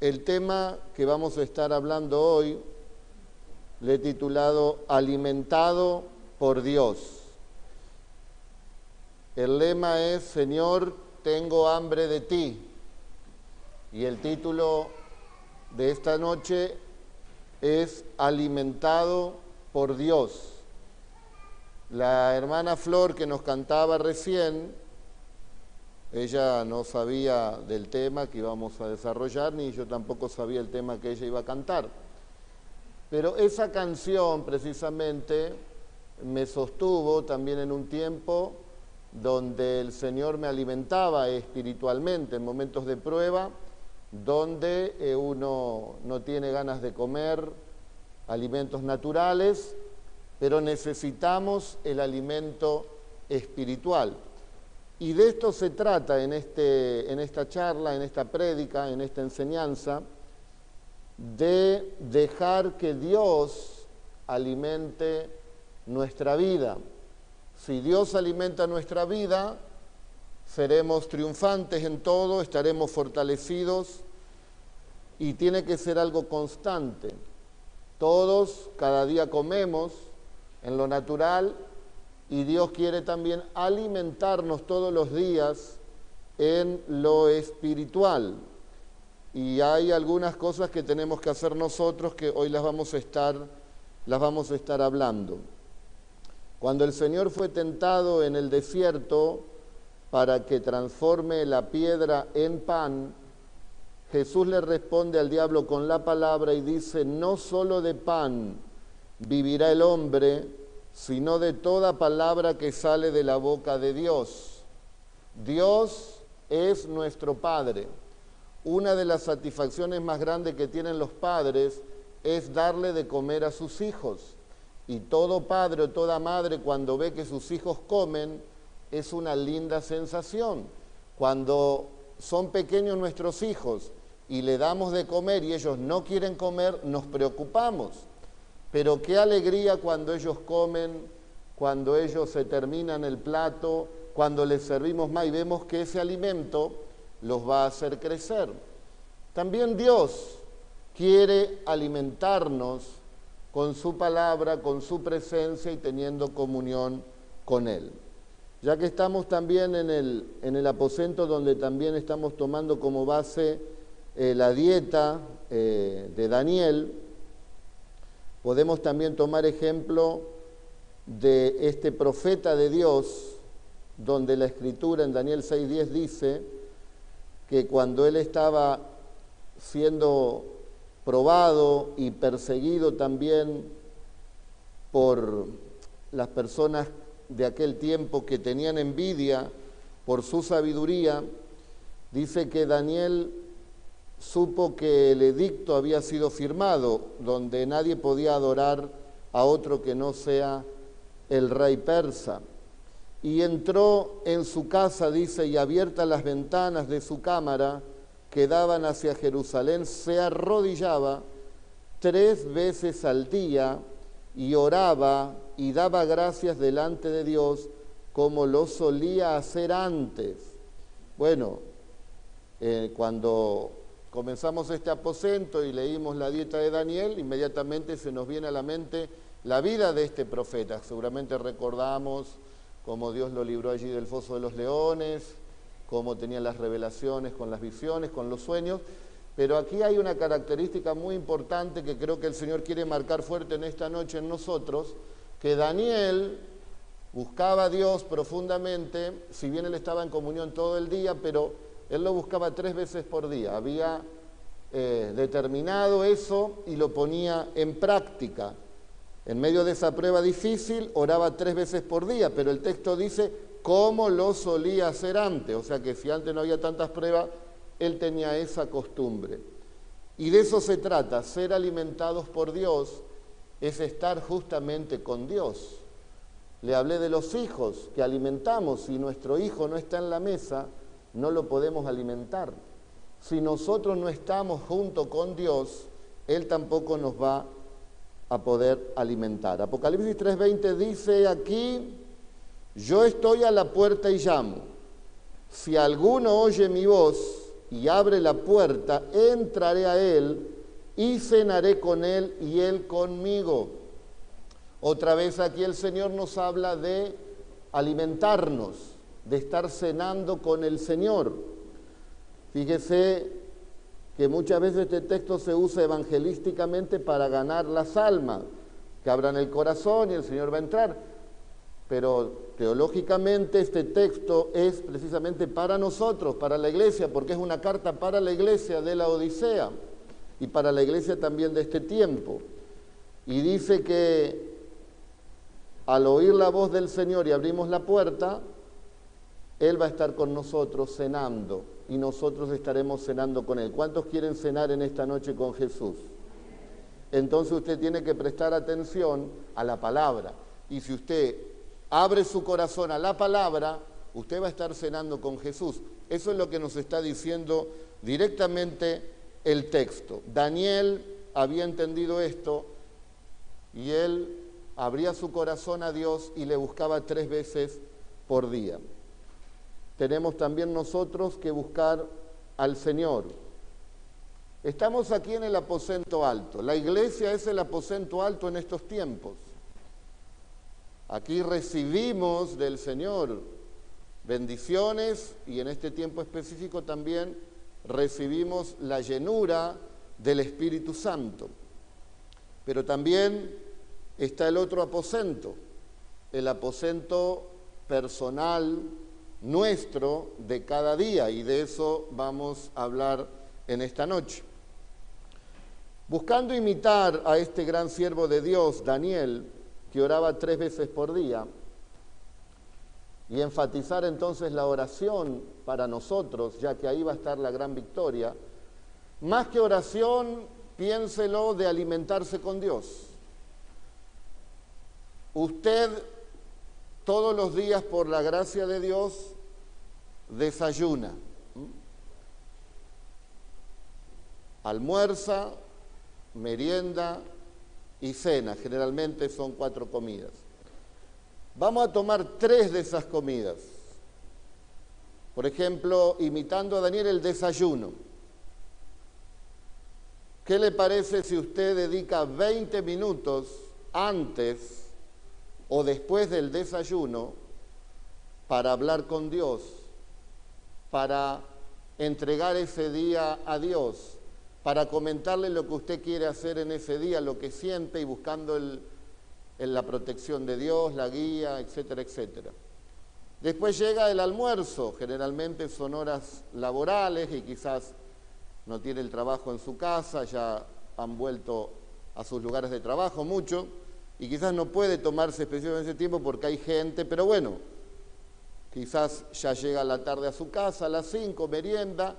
El tema que vamos a estar hablando hoy le he titulado Alimentado por Dios. El lema es Señor, tengo hambre de ti. Y el título de esta noche es Alimentado por Dios. La hermana Flor que nos cantaba recién ella no sabía del tema que íbamos a desarrollar, ni yo tampoco sabía el tema que ella iba a cantar. Pero esa canción precisamente me sostuvo también en un tiempo donde el Señor me alimentaba espiritualmente en momentos de prueba, donde eh, uno no tiene ganas de comer alimentos naturales, pero necesitamos el alimento espiritual. Y de esto se trata en, este, en esta charla, en esta prédica, en esta enseñanza, de dejar que Dios alimente nuestra vida. Si Dios alimenta nuestra vida, seremos triunfantes en todo, estaremos fortalecidos y tiene que ser algo constante. Todos cada día comemos en lo natural y Dios quiere también alimentarnos todos los días en lo espiritual. Y hay algunas cosas que tenemos que hacer nosotros que hoy las vamos a estar, las vamos a estar hablando. Cuando el Señor fue tentado en el desierto para que transforme la piedra en pan, Jesús le responde al diablo con la palabra y dice, no solo de pan vivirá el hombre, sino de toda palabra que sale de la boca de Dios. Dios es nuestro Padre. Una de las satisfacciones más grandes que tienen los padres es darle de comer a sus hijos. Y todo padre o toda madre cuando ve que sus hijos comen es una linda sensación. Cuando son pequeños nuestros hijos y le damos de comer y ellos no quieren comer, nos preocupamos pero qué alegría cuando ellos comen, cuando ellos se terminan el plato, cuando les servimos más y vemos que ese alimento los va a hacer crecer. También Dios quiere alimentarnos con su palabra, con su presencia y teniendo comunión con Él. Ya que estamos también en el, en el aposento donde también estamos tomando como base eh, la dieta eh, de Daniel, Podemos también tomar ejemplo de este profeta de Dios, donde la escritura en Daniel 6.10 dice que cuando él estaba siendo probado y perseguido también por las personas de aquel tiempo que tenían envidia por su sabiduría, dice que Daniel supo que el edicto había sido firmado, donde nadie podía adorar a otro que no sea el rey persa. Y entró en su casa, dice, y abiertas las ventanas de su cámara que daban hacia Jerusalén, se arrodillaba tres veces al día y oraba y daba gracias delante de Dios como lo solía hacer antes. Bueno, eh, cuando comenzamos este aposento y leímos la dieta de Daniel, inmediatamente se nos viene a la mente la vida de este profeta. Seguramente recordamos cómo Dios lo libró allí del foso de los leones, cómo tenía las revelaciones con las visiones, con los sueños. Pero aquí hay una característica muy importante que creo que el Señor quiere marcar fuerte en esta noche en nosotros, que Daniel buscaba a Dios profundamente, si bien él estaba en comunión todo el día, pero él lo buscaba tres veces por día. Había eh, determinado eso y lo ponía en práctica. En medio de esa prueba difícil, oraba tres veces por día, pero el texto dice cómo lo solía hacer antes. O sea que si antes no había tantas pruebas, él tenía esa costumbre. Y de eso se trata, ser alimentados por Dios es estar justamente con Dios. Le hablé de los hijos que alimentamos. Si nuestro hijo no está en la mesa, no lo podemos alimentar. Si nosotros no estamos junto con Dios, Él tampoco nos va a poder alimentar. Apocalipsis 3:20 dice aquí, yo estoy a la puerta y llamo. Si alguno oye mi voz y abre la puerta, entraré a él y cenaré con él y él conmigo. Otra vez aquí el Señor nos habla de alimentarnos, de estar cenando con el Señor. Fíjese que muchas veces este texto se usa evangelísticamente para ganar las almas, que abran el corazón y el Señor va a entrar. Pero teológicamente este texto es precisamente para nosotros, para la iglesia, porque es una carta para la iglesia de la Odisea y para la iglesia también de este tiempo. Y dice que al oír la voz del Señor y abrimos la puerta, Él va a estar con nosotros cenando y nosotros estaremos cenando con Él. ¿Cuántos quieren cenar en esta noche con Jesús? Entonces usted tiene que prestar atención a la palabra. Y si usted abre su corazón a la palabra, usted va a estar cenando con Jesús. Eso es lo que nos está diciendo directamente el texto. Daniel había entendido esto y él abría su corazón a Dios y le buscaba tres veces por día. Tenemos también nosotros que buscar al Señor. Estamos aquí en el aposento alto. La iglesia es el aposento alto en estos tiempos. Aquí recibimos del Señor bendiciones y en este tiempo específico también recibimos la llenura del Espíritu Santo. Pero también está el otro aposento, el aposento personal nuestro de cada día y de eso vamos a hablar en esta noche. Buscando imitar a este gran siervo de Dios, Daniel, que oraba tres veces por día, y enfatizar entonces la oración para nosotros, ya que ahí va a estar la gran victoria, más que oración, piénselo de alimentarse con Dios. Usted todos los días, por la gracia de Dios, desayuna, almuerza, merienda, y cena, generalmente son cuatro comidas. Vamos a tomar tres de esas comidas. Por ejemplo, imitando a Daniel el desayuno. ¿Qué le parece si usted dedica 20 minutos antes o después del desayuno para hablar con Dios, para entregar ese día a Dios, para comentarle lo que usted quiere hacer en ese día, lo que siente y buscando el, la protección de Dios, la guía, etcétera, etcétera. Después llega el almuerzo, generalmente son horas laborales y quizás no tiene el trabajo en su casa, ya han vuelto a sus lugares de trabajo mucho y quizás no puede tomarse especialmente ese tiempo porque hay gente, pero bueno, quizás ya llega la tarde a su casa, a las 5, merienda,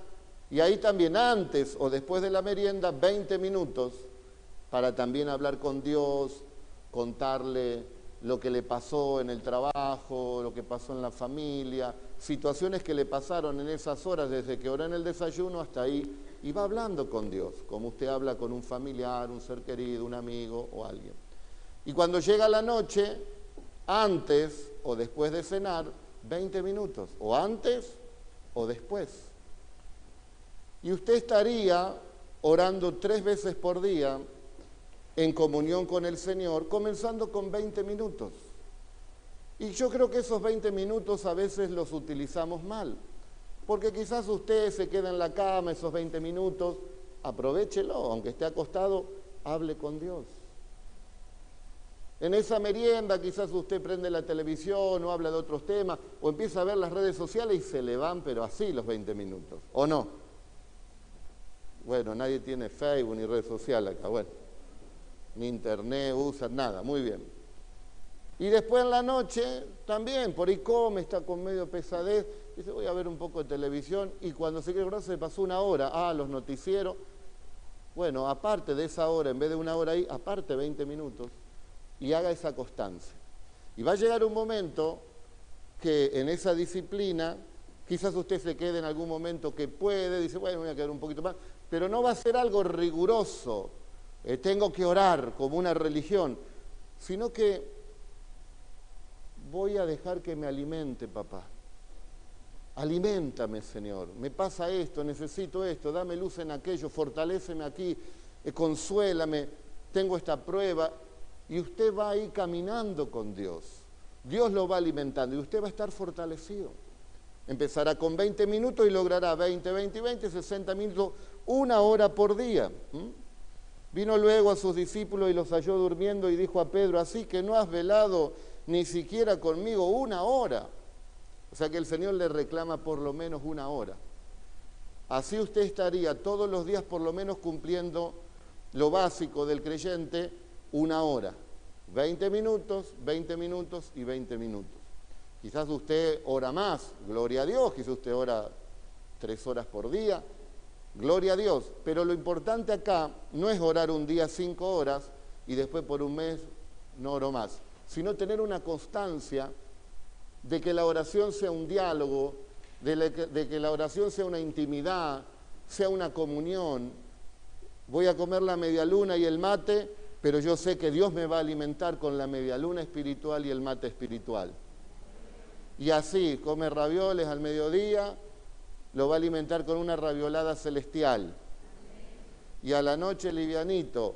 y ahí también antes o después de la merienda, 20 minutos para también hablar con Dios, contarle lo que le pasó en el trabajo, lo que pasó en la familia, situaciones que le pasaron en esas horas desde que oró en el desayuno hasta ahí, y va hablando con Dios, como usted habla con un familiar, un ser querido, un amigo o alguien. Y cuando llega la noche, antes o después de cenar, 20 minutos, o antes o después. Y usted estaría orando tres veces por día en comunión con el Señor, comenzando con 20 minutos. Y yo creo que esos 20 minutos a veces los utilizamos mal, porque quizás usted se queda en la cama esos 20 minutos, aprovechelo, aunque esté acostado, hable con Dios. En esa merienda quizás usted prende la televisión o habla de otros temas o empieza a ver las redes sociales y se le van, pero así los 20 minutos, ¿o no? Bueno, nadie tiene Facebook ni red social acá, bueno, ni internet usan nada, muy bien. Y después en la noche también, por ahí come, está con medio pesadez, dice voy a ver un poco de televisión y cuando se acordar se pasó una hora, ah, los noticieros. Bueno, aparte de esa hora, en vez de una hora ahí, aparte 20 minutos y haga esa constancia. Y va a llegar un momento que en esa disciplina, quizás usted se quede en algún momento que puede, dice, bueno, voy a quedar un poquito más, pero no va a ser algo riguroso, eh, tengo que orar como una religión, sino que voy a dejar que me alimente papá. Aliméntame, Señor. Me pasa esto, necesito esto, dame luz en aquello, fortaléceme aquí, eh, consuélame, tengo esta prueba. Y usted va ahí caminando con Dios. Dios lo va alimentando y usted va a estar fortalecido. Empezará con 20 minutos y logrará 20, 20, 20, 60 minutos, una hora por día. Vino luego a sus discípulos y los halló durmiendo y dijo a Pedro, así que no has velado ni siquiera conmigo una hora. O sea que el Señor le reclama por lo menos una hora. Así usted estaría todos los días por lo menos cumpliendo lo básico del creyente, una hora. 20 minutos, 20 minutos y 20 minutos. Quizás usted ora más, gloria a Dios, quizás usted ora tres horas por día, gloria a Dios. Pero lo importante acá no es orar un día cinco horas y después por un mes no oro más, sino tener una constancia de que la oración sea un diálogo, de, que la oración sea una intimidad, sea una comunión. Voy a comer la media luna y el mate, pero yo sé que Dios me va a alimentar con la media luna espiritual y el mate espiritual. Y así, come ravioles al mediodía, lo va a alimentar con una raviolada celestial. Y a la noche livianito,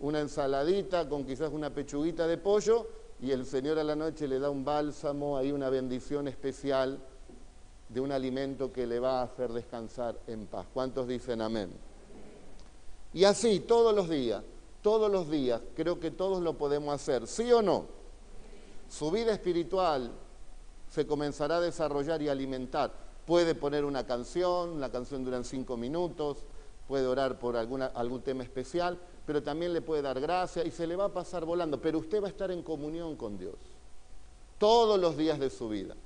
una ensaladita con quizás una pechuguita de pollo y el Señor a la noche le da un bálsamo, hay una bendición especial de un alimento que le va a hacer descansar en paz. ¿Cuántos dicen amén? Y así, todos los días, todos los días, creo que todos lo podemos hacer, ¿sí o no? Su vida espiritual se comenzará a desarrollar y alimentar. Puede poner una canción, la canción dura cinco minutos, puede orar por algún tema especial, pero también le puede dar gracia y se le va a pasar volando, pero usted va a estar en comunión con Dios todos los días de su vida.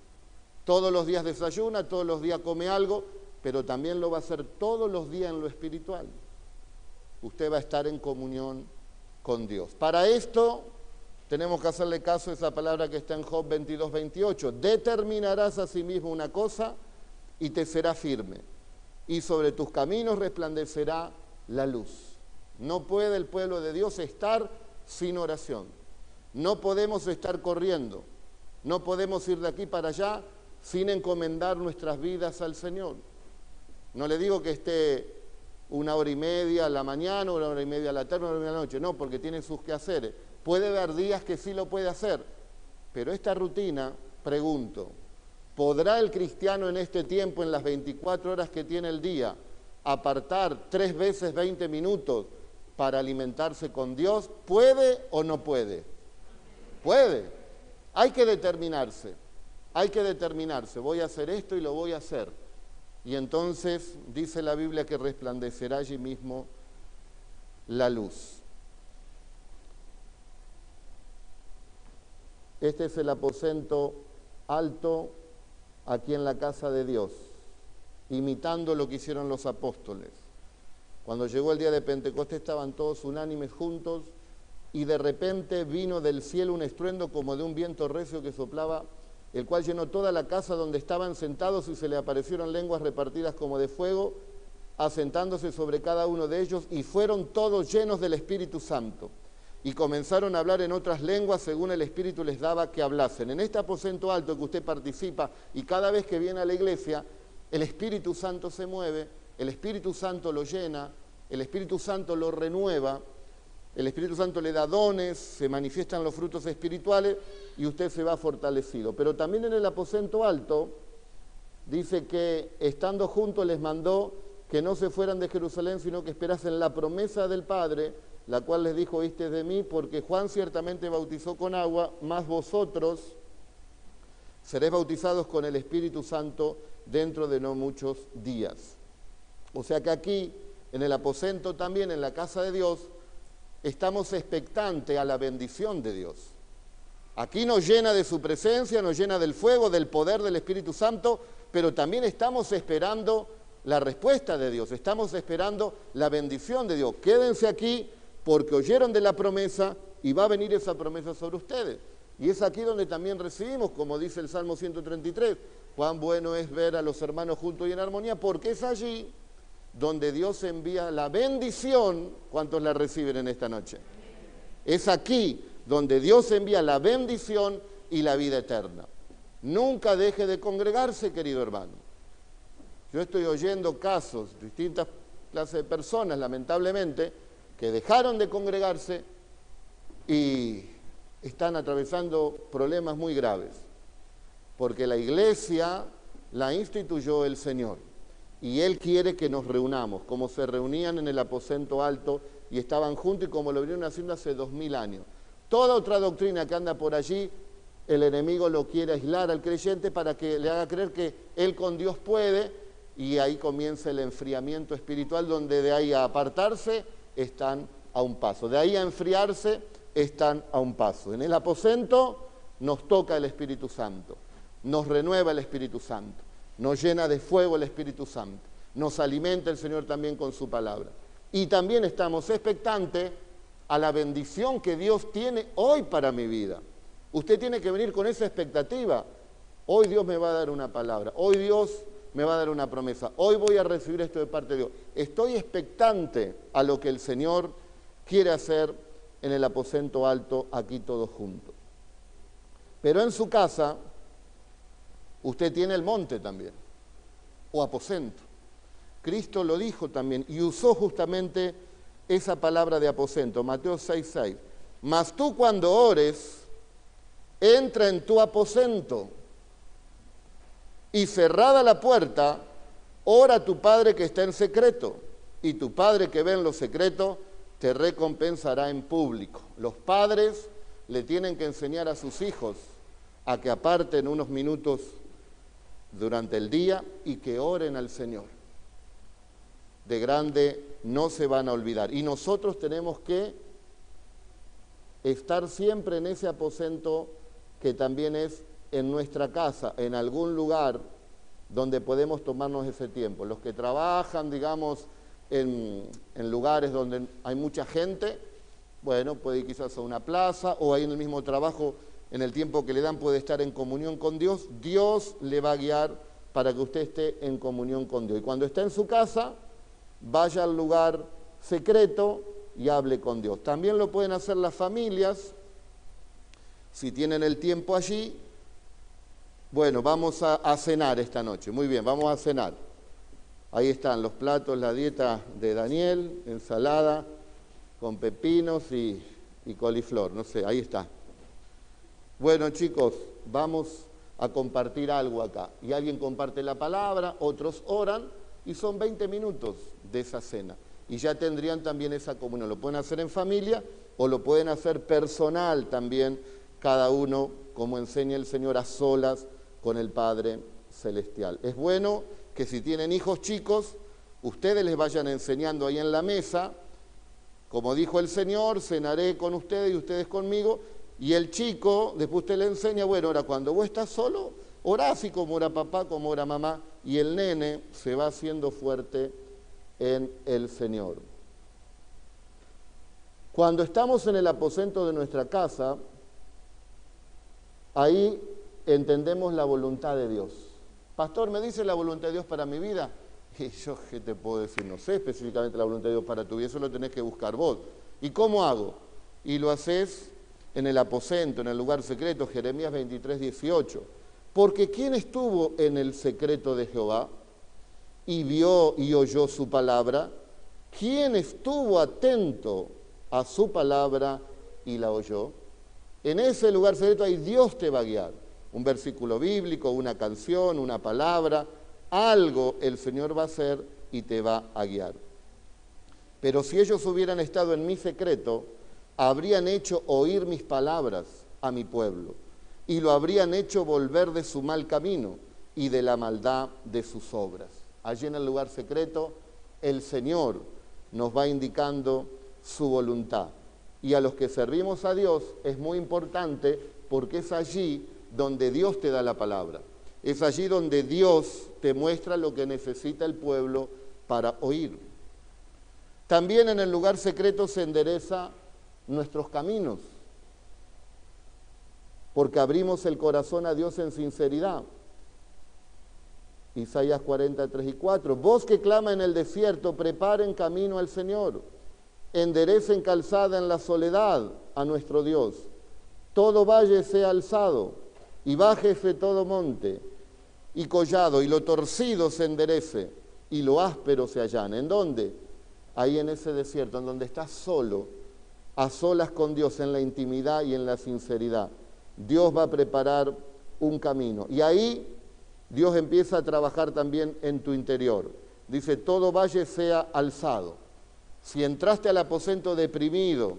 Todos los días desayuna, todos los días come algo, pero también lo va a hacer todos los días en lo espiritual. Usted va a estar en comunión con Dios. Para esto tenemos que hacerle caso a esa palabra que está en Job 22, 28. Determinarás a sí mismo una cosa y te será firme, y sobre tus caminos resplandecerá la luz. No puede el pueblo de Dios estar sin oración. No podemos estar corriendo. No podemos ir de aquí para allá sin encomendar nuestras vidas al Señor. No le digo que esté una hora y media a la mañana, una hora y media a la tarde, una hora y media a la noche. No, porque tiene sus quehaceres. Puede haber días que sí lo puede hacer. Pero esta rutina, pregunto, ¿podrá el cristiano en este tiempo, en las 24 horas que tiene el día, apartar tres veces 20 minutos para alimentarse con Dios? ¿Puede o no puede? Puede. Hay que determinarse. Hay que determinarse. Voy a hacer esto y lo voy a hacer. Y entonces dice la Biblia que resplandecerá allí mismo la luz. Este es el aposento alto aquí en la casa de Dios, imitando lo que hicieron los apóstoles. Cuando llegó el día de Pentecostés estaban todos unánimes juntos y de repente vino del cielo un estruendo como de un viento recio que soplaba, el cual llenó toda la casa donde estaban sentados y se le aparecieron lenguas repartidas como de fuego, asentándose sobre cada uno de ellos y fueron todos llenos del Espíritu Santo y comenzaron a hablar en otras lenguas según el Espíritu les daba que hablasen. En este aposento alto que usted participa y cada vez que viene a la iglesia, el Espíritu Santo se mueve el Espíritu Santo lo llena, el Espíritu Santo lo renueva, el Espíritu Santo le da dones, se manifiestan los frutos espirituales y usted se va fortalecido. Pero también en el aposento alto dice que estando juntos les mandó que no se fueran de Jerusalén, sino que esperasen la promesa del Padre, la cual les dijo, oíste de mí, porque Juan ciertamente bautizó con agua, mas vosotros seréis bautizados con el Espíritu Santo dentro de no muchos días. O sea que aquí, en el aposento también, en la casa de Dios, estamos expectantes a la bendición de Dios. Aquí nos llena de su presencia, nos llena del fuego, del poder del Espíritu Santo, pero también estamos esperando la respuesta de Dios, estamos esperando la bendición de Dios. Quédense aquí porque oyeron de la promesa y va a venir esa promesa sobre ustedes. Y es aquí donde también recibimos, como dice el Salmo 133, cuán bueno es ver a los hermanos juntos y en armonía, porque es allí donde Dios envía la bendición, ¿cuántos la reciben en esta noche? Es aquí donde Dios envía la bendición y la vida eterna. Nunca deje de congregarse, querido hermano. Yo estoy oyendo casos, distintas clases de personas, lamentablemente, que dejaron de congregarse y están atravesando problemas muy graves, porque la iglesia la instituyó el Señor y Él quiere que nos reunamos, como se reunían en el aposento alto y estaban juntos y como lo vinieron haciendo hace dos mil años. Toda otra doctrina que anda por allí, el enemigo lo quiere aislar al creyente para que le haga creer que Él con Dios puede y ahí comienza el enfriamiento espiritual, donde de ahí a apartarse están a un paso, de ahí a enfriarse están a un paso. En el aposento nos toca el Espíritu Santo, nos renueva el Espíritu Santo, nos llena de fuego el Espíritu Santo, nos alimenta el Señor también con su palabra. Y también estamos expectantes a la bendición que Dios tiene hoy para mi vida. Usted tiene que venir con esa expectativa. Hoy Dios me va a dar una palabra, hoy Dios me va a dar una promesa, hoy voy a recibir esto de parte de Dios. Estoy expectante a lo que el Señor quiere hacer en el aposento alto aquí todos juntos. Pero en su casa usted tiene el monte también, o aposento. Cristo lo dijo también y usó justamente esa palabra de aposento, Mateo 6:6. Mas tú cuando ores, entra en tu aposento y cerrada la puerta, ora a tu Padre que está en secreto, y tu Padre que ve en lo secreto, te recompensará en público. Los padres le tienen que enseñar a sus hijos a que aparten unos minutos durante el día y que oren al Señor. De grande no se van a olvidar. Y nosotros tenemos que estar siempre en ese aposento que también es en nuestra casa, en algún lugar donde podemos tomarnos ese tiempo. Los que trabajan, digamos, en, lugares donde hay mucha gente, bueno, puede ir quizás a una plaza o ahí en el mismo trabajo, en el tiempo que le dan, puede estar en comunión con Dios. Dios le va a guiar para que usted esté en comunión con Dios. Y cuando está en su casa, vaya al lugar secreto y hable con Dios. También lo pueden hacer las familias, si tienen el tiempo allí. Bueno, vamos a, a cenar esta noche. Muy bien, vamos a cenar. Ahí están los platos, la dieta de Daniel, ensalada con pepinos y, coliflor, no sé, ahí está. Bueno chicos, vamos a compartir algo acá. Y alguien comparte la palabra, otros oran y son 20 minutos de esa cena. Y ya tendrían también esa comunión. Lo pueden hacer en familia o lo pueden hacer personal también, cada uno, como enseña el Señor, a solas con el Padre Celestial. Es bueno que si tienen hijos chicos, ustedes les vayan enseñando ahí en la mesa, como dijo el Señor, cenaré con ustedes y ustedes conmigo, y el chico, después usted le enseña, bueno, ahora cuando vos estás solo, orá así como ora papá, como ora mamá, y el nene se va haciendo fuerte en el Señor. Cuando estamos en el aposento de nuestra casa, ahí entendemos la voluntad de Dios. Pastor, ¿me dice la voluntad de Dios para mi vida? Y yo, ¿qué te puedo decir? No sé específicamente la voluntad de Dios para tu vida, eso lo tenés que buscar vos. ¿Y cómo hago? Y lo haces en el aposento, en el lugar secreto, Jeremías 23, 18. Porque ¿quién estuvo en el secreto de Jehová y vio y oyó su palabra? ¿Quién estuvo atento a su palabra y la oyó? En ese lugar secreto ahí Dios te va a guiar un versículo bíblico, una canción, una palabra, algo el Señor va a hacer y te va a guiar. Pero si ellos hubieran estado en mi secreto, habrían hecho oír mis palabras a mi pueblo y lo habrían hecho volver de su mal camino y de la maldad de sus obras. Allí en el lugar secreto, el Señor nos va indicando su voluntad. Y a los que servimos a Dios es muy importante porque es allí donde Dios te da la palabra. Es allí donde Dios te muestra lo que necesita el pueblo para oír. También en el lugar secreto se endereza nuestros caminos, porque abrimos el corazón a Dios en sinceridad. Isaías 43 y 4. Vos que clama en el desierto, preparen camino al Señor, enderecen calzada en la soledad a nuestro Dios. Todo valle sea alzado y bájese todo monte, y collado, y lo torcido se enderece, y lo áspero se allane. ¿En dónde? Ahí en ese desierto, en donde estás solo, a solas con Dios, en la intimidad y en la sinceridad. Dios va a preparar un camino. Y ahí Dios empieza a trabajar también en tu interior. Dice, todo valle sea alzado. Si entraste al aposento deprimido,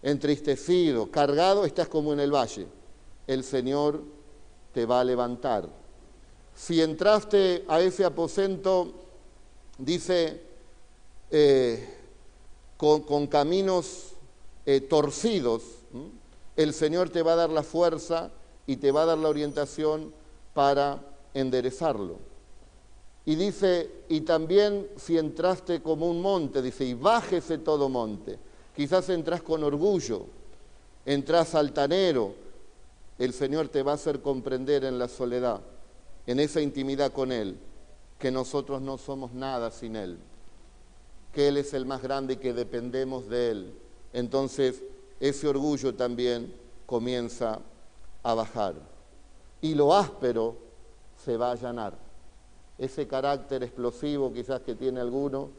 entristecido, cargado, estás como en el valle. El Señor te va a levantar. Si entraste a ese aposento, dice, eh, con, caminos eh, torcidos, el Señor te va a dar la fuerza y te va a dar la orientación para enderezarlo. Y dice, y también si entraste como un monte, dice, y bájese todo monte. Quizás entras con orgullo, entras altanero, el Señor te va a hacer comprender en la soledad, en esa intimidad con Él, que nosotros no somos nada sin Él, que Él es el más grande y que dependemos de Él. Entonces, ese orgullo también comienza a bajar. Y lo áspero se va a allanar. Ese carácter explosivo quizás que tiene alguno,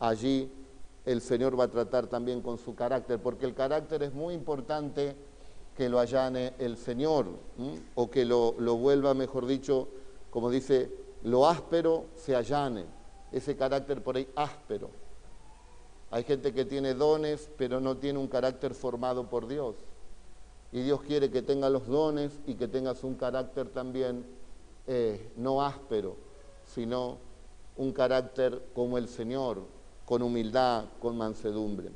allí el Señor va a tratar también con su carácter, porque el carácter es muy importante que lo allane el Señor, o que lo, lo vuelva, mejor dicho, como dice, lo áspero se allane, ese carácter por ahí áspero. Hay gente que tiene dones, pero no tiene un carácter formado por Dios. Y Dios quiere que tenga los dones y que tengas un carácter también eh, no áspero, sino un carácter como el Señor, con humildad, con mansedumbre.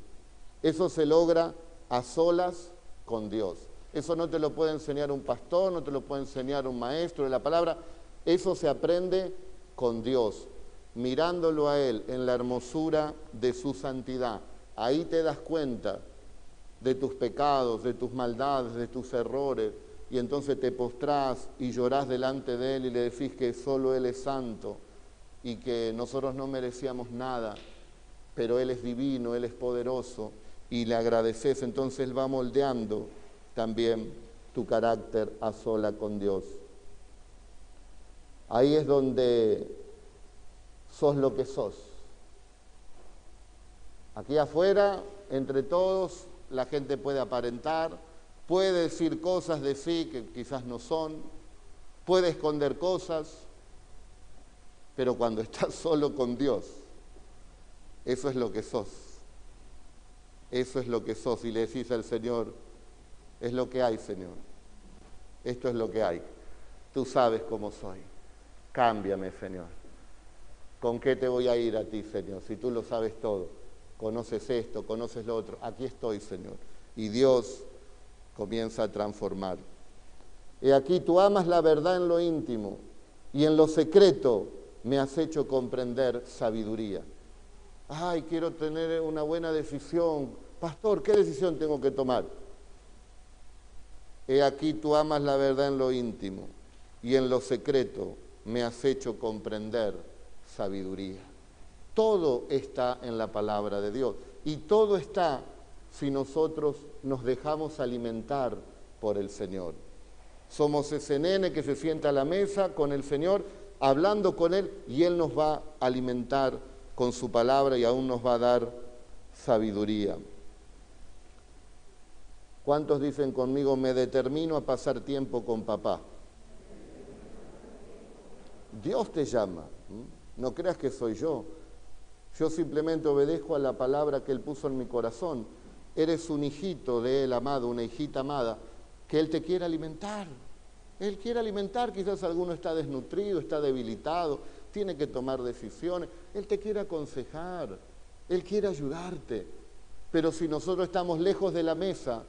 Eso se logra a solas con Dios. Eso no te lo puede enseñar un pastor, no te lo puede enseñar un maestro de la palabra. Eso se aprende con Dios, mirándolo a Él en la hermosura de su santidad. Ahí te das cuenta de tus pecados, de tus maldades, de tus errores, y entonces te postrás y llorás delante de Él y le decís que solo Él es santo y que nosotros no merecíamos nada, pero Él es divino, Él es poderoso y le agradeces, entonces Él va moldeando también tu carácter a sola con Dios. Ahí es donde sos lo que sos. Aquí afuera, entre todos, la gente puede aparentar, puede decir cosas de sí que quizás no son, puede esconder cosas, pero cuando estás solo con Dios, eso es lo que sos. Eso es lo que sos. Y le decís al Señor, es lo que hay, Señor. Esto es lo que hay. Tú sabes cómo soy. Cámbiame, Señor. ¿Con qué te voy a ir a ti, Señor? Si tú lo sabes todo. Conoces esto, conoces lo otro. Aquí estoy, Señor. Y Dios comienza a transformar. Y aquí tú amas la verdad en lo íntimo y en lo secreto me has hecho comprender sabiduría. Ay, quiero tener una buena decisión. Pastor, ¿qué decisión tengo que tomar? He aquí tú amas la verdad en lo íntimo y en lo secreto me has hecho comprender sabiduría. Todo está en la palabra de Dios y todo está si nosotros nos dejamos alimentar por el Señor. Somos ese nene que se sienta a la mesa con el Señor, hablando con Él, y Él nos va a alimentar con su palabra y aún nos va a dar sabiduría. ¿Cuántos dicen conmigo, me determino a pasar tiempo con papá? Dios te llama, no creas que soy yo. Yo simplemente obedezco a la palabra que Él puso en mi corazón eres un hijito de Él amado, una hijita amada, que Él te quiere alimentar. Él quiere alimentar, quizás alguno está desnutrido, está debilitado, tiene que tomar decisiones. Él te quiere aconsejar, Él quiere ayudarte. Pero si nosotros estamos lejos de la mesa,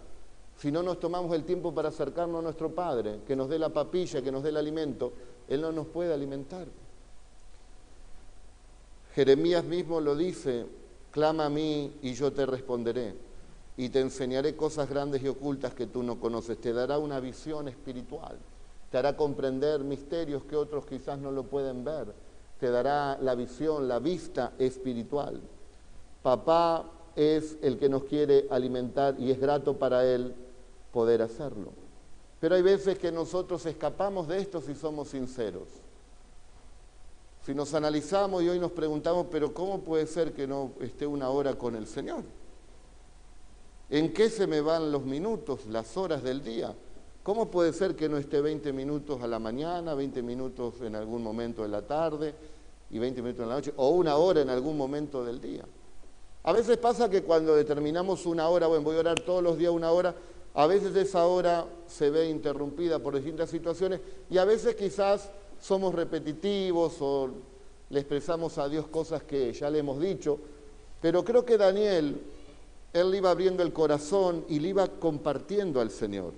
si no nos tomamos el tiempo para acercarnos a nuestro Padre, que nos dé la papilla, que nos dé el alimento, Él no nos puede alimentar. Jeremías mismo lo dice, clama a mí y yo te responderé y te enseñaré cosas grandes y ocultas que tú no conoces. Te dará una visión espiritual, te hará comprender misterios que otros quizás no lo pueden ver, te dará la visión, la vista espiritual. Papá es el que nos quiere alimentar y es grato para él poder hacerlo. Pero hay veces que nosotros escapamos de esto si somos sinceros. Si nos analizamos y hoy nos preguntamos, pero ¿cómo puede ser que no esté una hora con el Señor? ¿En qué se me van los minutos, las horas del día? ¿Cómo puede ser que no esté 20 minutos a la mañana, 20 minutos en algún momento de la tarde y 20 minutos en la noche, o una hora en algún momento del día? A veces pasa que cuando determinamos una hora, bueno, voy a orar todos los días una hora, a veces esa hora se ve interrumpida por distintas situaciones y a veces quizás somos repetitivos o le expresamos a Dios cosas que ya le hemos dicho, pero creo que Daniel, él iba abriendo el corazón y le iba compartiendo al Señor,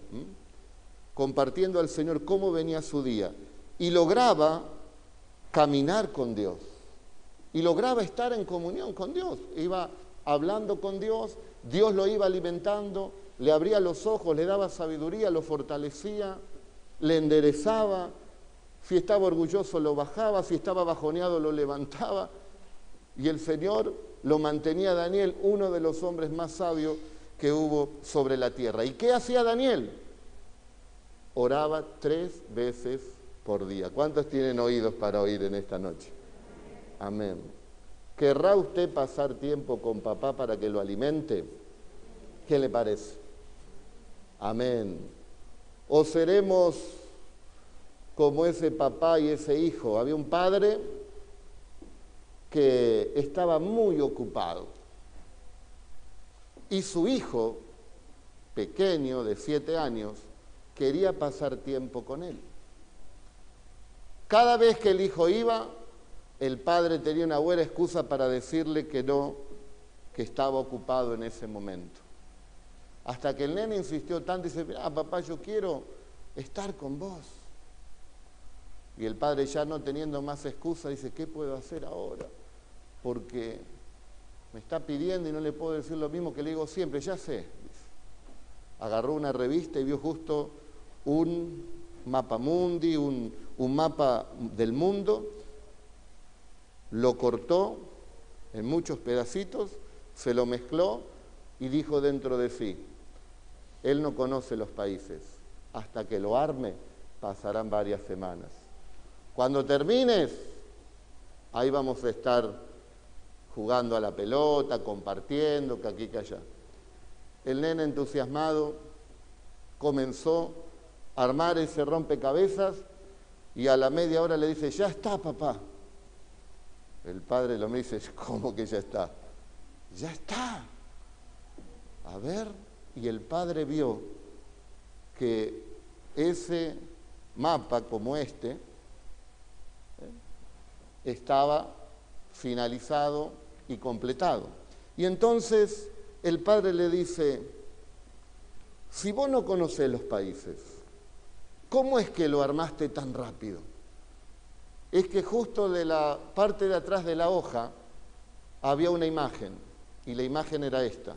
compartiendo al Señor cómo venía su día. Y lograba caminar con Dios. Y lograba estar en comunión con Dios, iba hablando con Dios, Dios lo iba alimentando, le abría los ojos, le daba sabiduría, lo fortalecía, le enderezaba, si estaba orgulloso lo bajaba, si estaba bajoneado lo levantaba. Y el Señor lo mantenía Daniel, uno de los hombres más sabios que hubo sobre la tierra. ¿Y qué hacía Daniel? Oraba tres veces por día. ¿Cuántos tienen oídos para oír en esta noche? Amén. ¿Querrá usted pasar tiempo con papá para que lo alimente? ¿Qué le parece? Amén. ¿O seremos como ese papá y ese hijo. Había un padre que estaba muy ocupado y su hijo, pequeño, de siete años, quería pasar tiempo con él. Cada vez que el hijo iba, el padre tenía una buena excusa para decirle que no, que estaba ocupado en ese momento. Hasta que el nene insistió tanto y dice, ah, papá, yo quiero estar con vos. Y el padre ya no teniendo más excusa dice, ¿qué puedo hacer ahora? Porque me está pidiendo y no le puedo decir lo mismo que le digo siempre, ya sé. Agarró una revista y vio justo un mapa mundi, un, mapa del mundo, lo cortó en muchos pedacitos, se lo mezcló y dijo dentro de sí, él no conoce los países, hasta que lo arme pasarán varias semanas. Cuando termines, ahí vamos a estar jugando a la pelota, compartiendo, que aquí, que allá. El nene entusiasmado comenzó a armar ese rompecabezas y a la media hora le dice, ya está, papá. El padre lo me dice, ¿cómo que ya está? Ya está. A ver, y el padre vio que ese mapa como este, estaba finalizado y completado. Y entonces el padre le dice, si vos no conocés los países, ¿cómo es que lo armaste tan rápido? Es que justo de la parte de atrás de la hoja había una imagen, y la imagen era esta,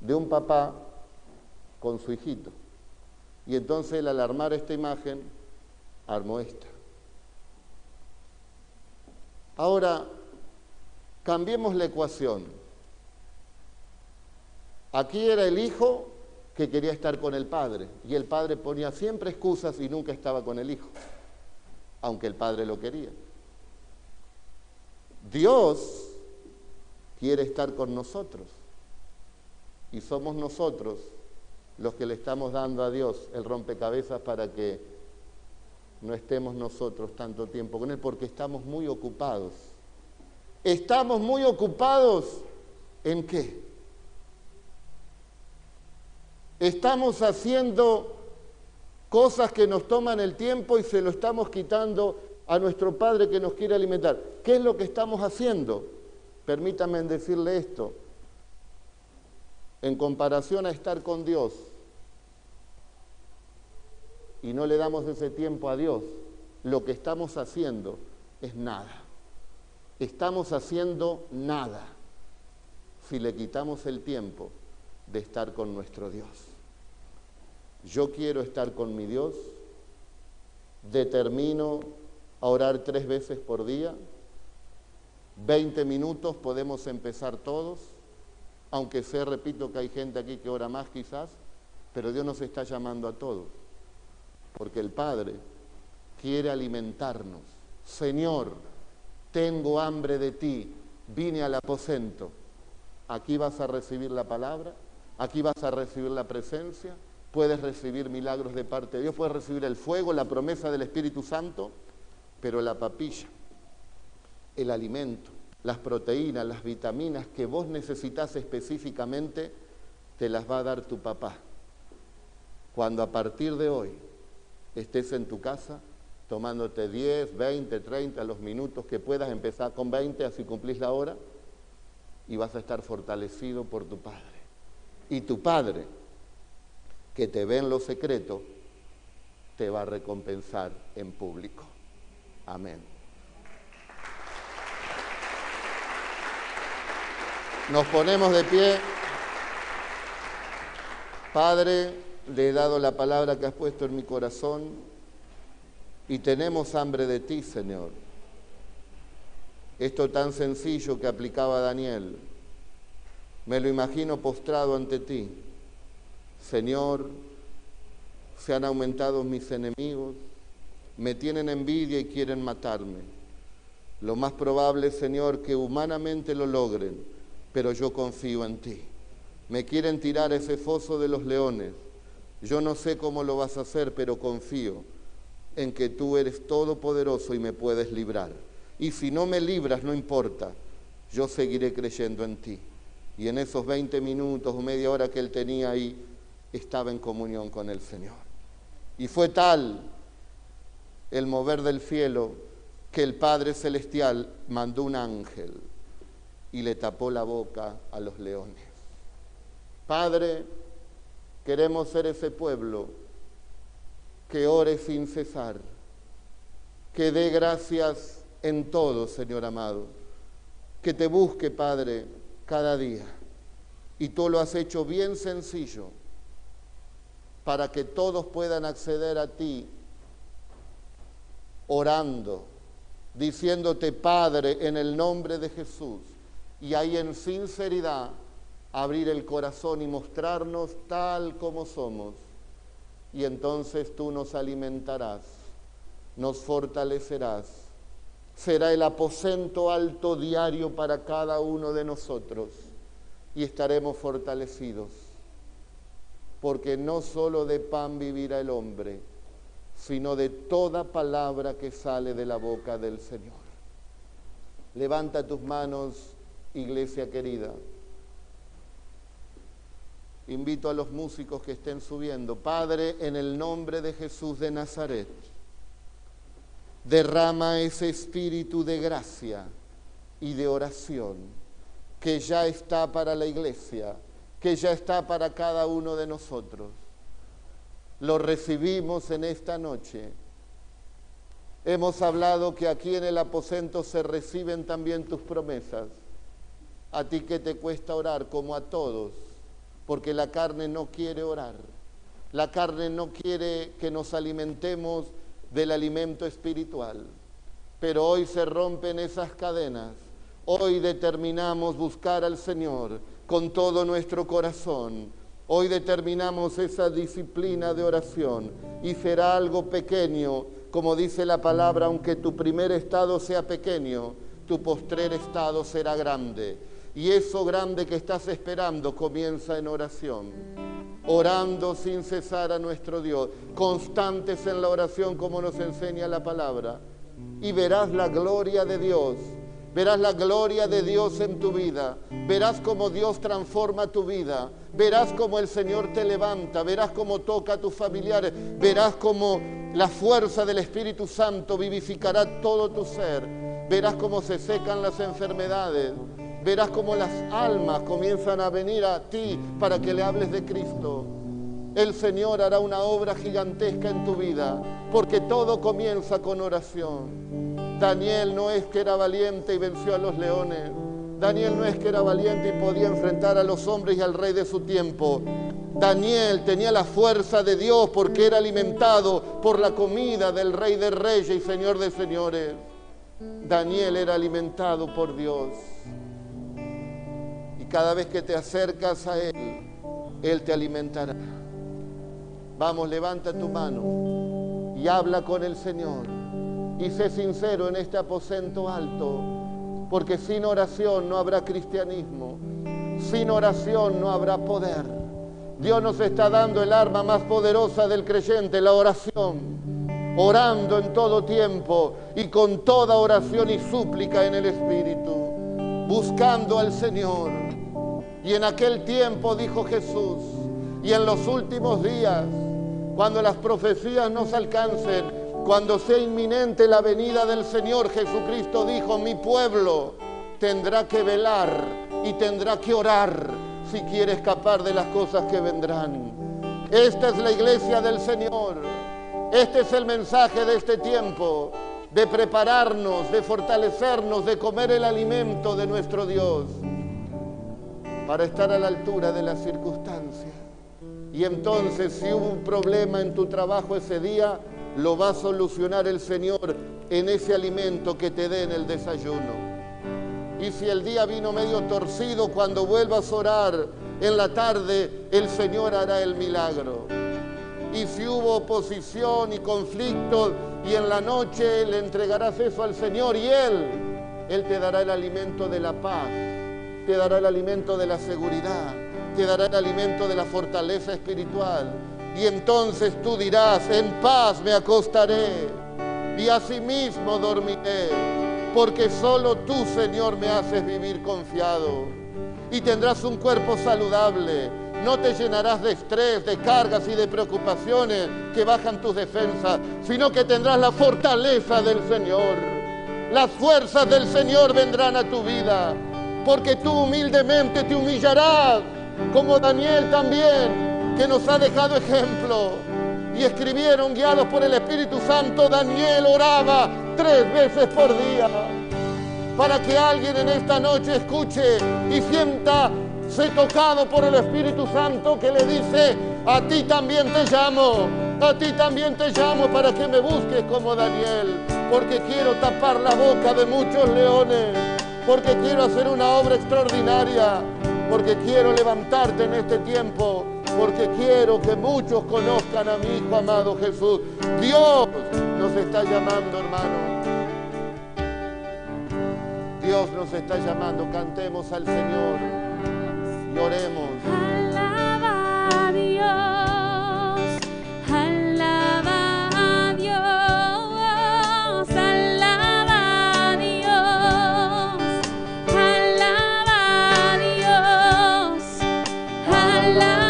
de un papá con su hijito. Y entonces él al armar esta imagen, armó esta. Ahora, cambiemos la ecuación. Aquí era el hijo que quería estar con el padre y el padre ponía siempre excusas y nunca estaba con el hijo, aunque el padre lo quería. Dios quiere estar con nosotros y somos nosotros los que le estamos dando a Dios el rompecabezas para que no estemos nosotros tanto tiempo con Él porque estamos muy ocupados. Estamos muy ocupados en qué? Estamos haciendo cosas que nos toman el tiempo y se lo estamos quitando a nuestro Padre que nos quiere alimentar. ¿Qué es lo que estamos haciendo? Permítanme decirle esto. En comparación a estar con Dios, y no le damos ese tiempo a Dios, lo que estamos haciendo es nada. Estamos haciendo nada si le quitamos el tiempo de estar con nuestro Dios. Yo quiero estar con mi Dios, determino a orar tres veces por día, 20 minutos podemos empezar todos, aunque sé, repito, que hay gente aquí que ora más quizás, pero Dios nos está llamando a todos porque el Padre quiere alimentarnos Señor, tengo hambre de ti, vine al aposento. Aquí vas a recibir la palabra, aquí vas a recibir la presencia, puedes recibir milagros de parte de Dios, puedes recibir el fuego, la promesa del Espíritu Santo, pero la papilla, el alimento, las proteínas, las vitaminas que vos necesitas específicamente, te las va a dar tu papá. Cuando a partir de hoy estés en tu casa tomándote 10, 20, 30, los minutos que puedas, empezar con 20, así cumplís la hora, y vas a estar fortalecido por tu Padre. Y tu Padre, que te ve en lo secreto, te va a recompensar en público. Amén. Nos ponemos de pie. Padre, le he dado la palabra que has puesto en mi corazón y tenemos hambre de ti, Señor. Esto tan sencillo que aplicaba Daniel, me lo imagino postrado ante ti. Señor, se han aumentado mis enemigos, me tienen envidia y quieren matarme. Lo más probable, Señor, que humanamente lo logren, pero yo confío en ti. Me quieren tirar ese foso de los leones. Yo no sé cómo lo vas a hacer, pero confío en que tú eres todopoderoso y me puedes librar. Y si no me libras, no importa, yo seguiré creyendo en ti. Y en esos 20 minutos o media hora que él tenía ahí, estaba en comunión con el Señor. Y fue tal el mover del cielo que el Padre Celestial mandó un ángel y le tapó la boca a los leones. Padre, queremos ser ese pueblo que ore sin cesar, que dé gracias en todo, Señor amado, que te busque, Padre, cada día. Y tú lo has hecho bien sencillo para que todos puedan acceder a ti orando, diciéndote, Padre, en el nombre de Jesús, y ahí en sinceridad abrir el corazón y mostrarnos tal como somos y entonces tú nos alimentarás, nos fortalecerás. Será el aposento alto diario para cada uno de nosotros y estaremos fortalecidos, porque no solo de pan vivirá el hombre, sino de toda palabra que sale de la boca del Señor. Levanta tus manos, iglesia querida. Invito a los músicos que estén subiendo. Padre, en el nombre de Jesús de Nazaret, derrama ese espíritu de gracia y de oración que ya está para la iglesia, que ya está para cada uno de nosotros. Lo recibimos en esta noche. Hemos hablado que aquí en el aposento se reciben también tus promesas. A ti que te cuesta orar como a todos porque la carne no quiere orar. La carne no quiere que nos alimentemos del alimento espiritual. Pero hoy se rompen esas cadenas. Hoy determinamos buscar al Señor con todo nuestro corazón. Hoy determinamos esa disciplina de oración y será algo pequeño, como dice la palabra, aunque tu primer estado sea pequeño, tu postrer estado será grande. Y eso grande que estás esperando comienza en oración. Orando sin cesar a nuestro Dios. Constantes en la oración como nos enseña la palabra. Y verás la gloria de Dios. Verás la gloria de Dios en tu vida. Verás cómo Dios transforma tu vida. Verás cómo el Señor te levanta. Verás cómo toca a tus familiares. Verás cómo la fuerza del Espíritu Santo vivificará todo tu ser. Verás cómo se secan las enfermedades verás cómo las almas comienzan a venir a ti para que le hables de Cristo. El Señor hará una obra gigantesca en tu vida, porque todo comienza con oración. Daniel no es que era valiente y venció a los leones. Daniel no es que era valiente y podía enfrentar a los hombres y al rey de su tiempo. Daniel tenía la fuerza de Dios porque era alimentado por la comida del rey de reyes y señor de señores. Daniel era alimentado por Dios cada vez que te acercas a Él, Él te alimentará. Vamos, levanta tu mano y habla con el Señor. y sé sincero en este aposento alto, porque sin oración no habrá cristianismo, sin oración no habrá poder. Dios nos está dando el arma más poderosa del creyente, la oración, orando en todo tiempo y con toda oración y súplica en el Espíritu, buscando al Señor. Y en aquel tiempo dijo Jesús, y en los últimos días, cuando las profecías nos alcancen, cuando sea inminente la venida del Señor, Jesucristo dijo, mi pueblo tendrá que velar y tendrá que orar si quiere escapar de las cosas que vendrán. Esta es la iglesia del Señor. Este es el mensaje de este tiempo, de prepararnos, de fortalecernos, de comer el alimento de nuestro Dios, para estar a la altura de las circunstancias. Y entonces si hubo un problema en tu trabajo ese día, lo va a solucionar el Señor en ese alimento que te dé en el desayuno. Y si el día vino medio torcido, cuando vuelvas a orar en la tarde, el Señor hará el milagro. Y si hubo oposición y conflicto, y en la noche le entregarás eso al Señor y Él, Él te dará el alimento de la paz, te dará el alimento de la seguridad te dará el alimento de la fortaleza espiritual. Y entonces tú dirás, en paz me acostaré y asimismo dormiré, porque solo tú, Señor, me haces vivir confiado. Y tendrás un cuerpo saludable, no te llenarás de estrés, de cargas y de preocupaciones que bajan tus defensas, sino que tendrás la fortaleza del Señor. Las fuerzas del Señor vendrán a tu vida, porque tú humildemente te humillarás como Daniel también, que nos ha dejado ejemplo. Y escribieron, guiados por el Espíritu Santo, Daniel oraba tres veces por día. Para que alguien en esta noche escuche y sienta se tocado por el Espíritu Santo que le dice, a ti también te llamo, a ti también te llamo para que me busques como Daniel, porque quiero tapar la boca de muchos leones, porque quiero hacer una obra extraordinaria, porque quiero levantarte en este tiempo, porque quiero que muchos conozcan a mi Hijo amado Jesús. Dios nos está llamando, hermano. Dios nos está llamando, cantemos al Señor y oremos. Alaba a Dios, alaba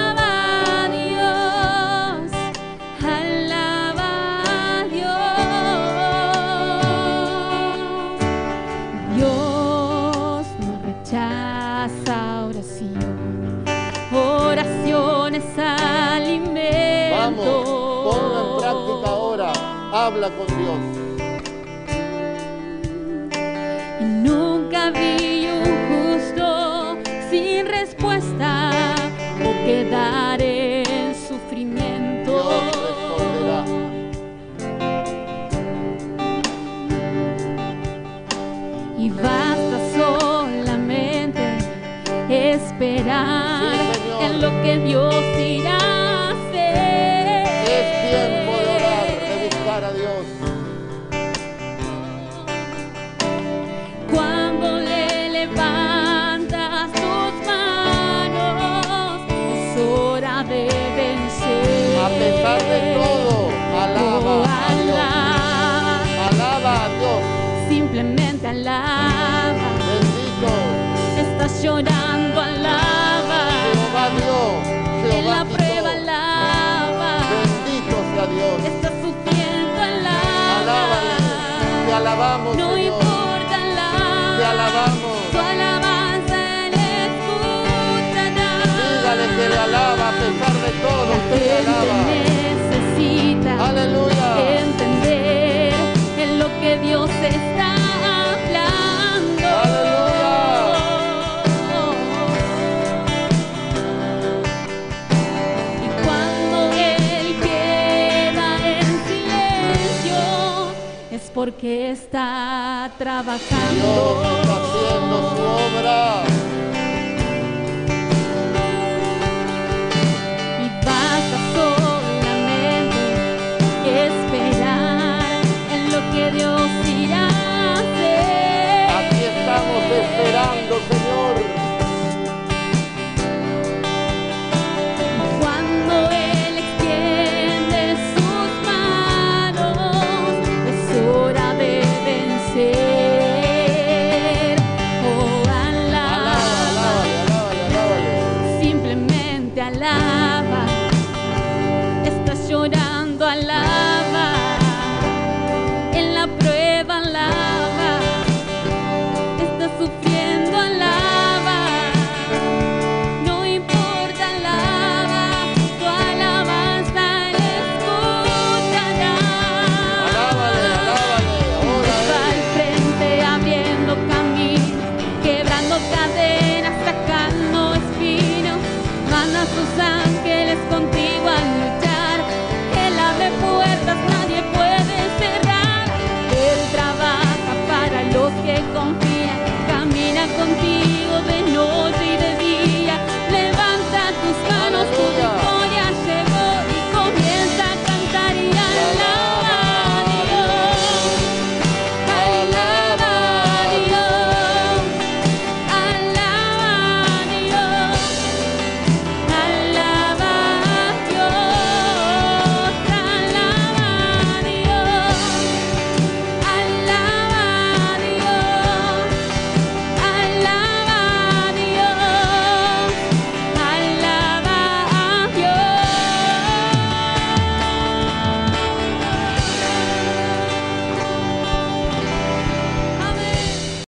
esperar Sí, en lo que Dios irá a hacer. Es tiempo de orar, de buscar a Dios. Cuando le levantas tus manos, es hora de vencer. A pesar de todo, alaba Oh, a Dios. Alaba a Dios. simplemente alaba. Bendito. Estás llorando, la prueba, alaba. Bendito sea Dios. Estás sufriendo, alaba. Alábale. Te alabamos, No Señor. importa, alaba. Te alabamos. Tu alabanza Él escuchará. Dígale que le alaba a pesar de todo. La Usted le alaba. necesita Aleluya. Porque está trabajando.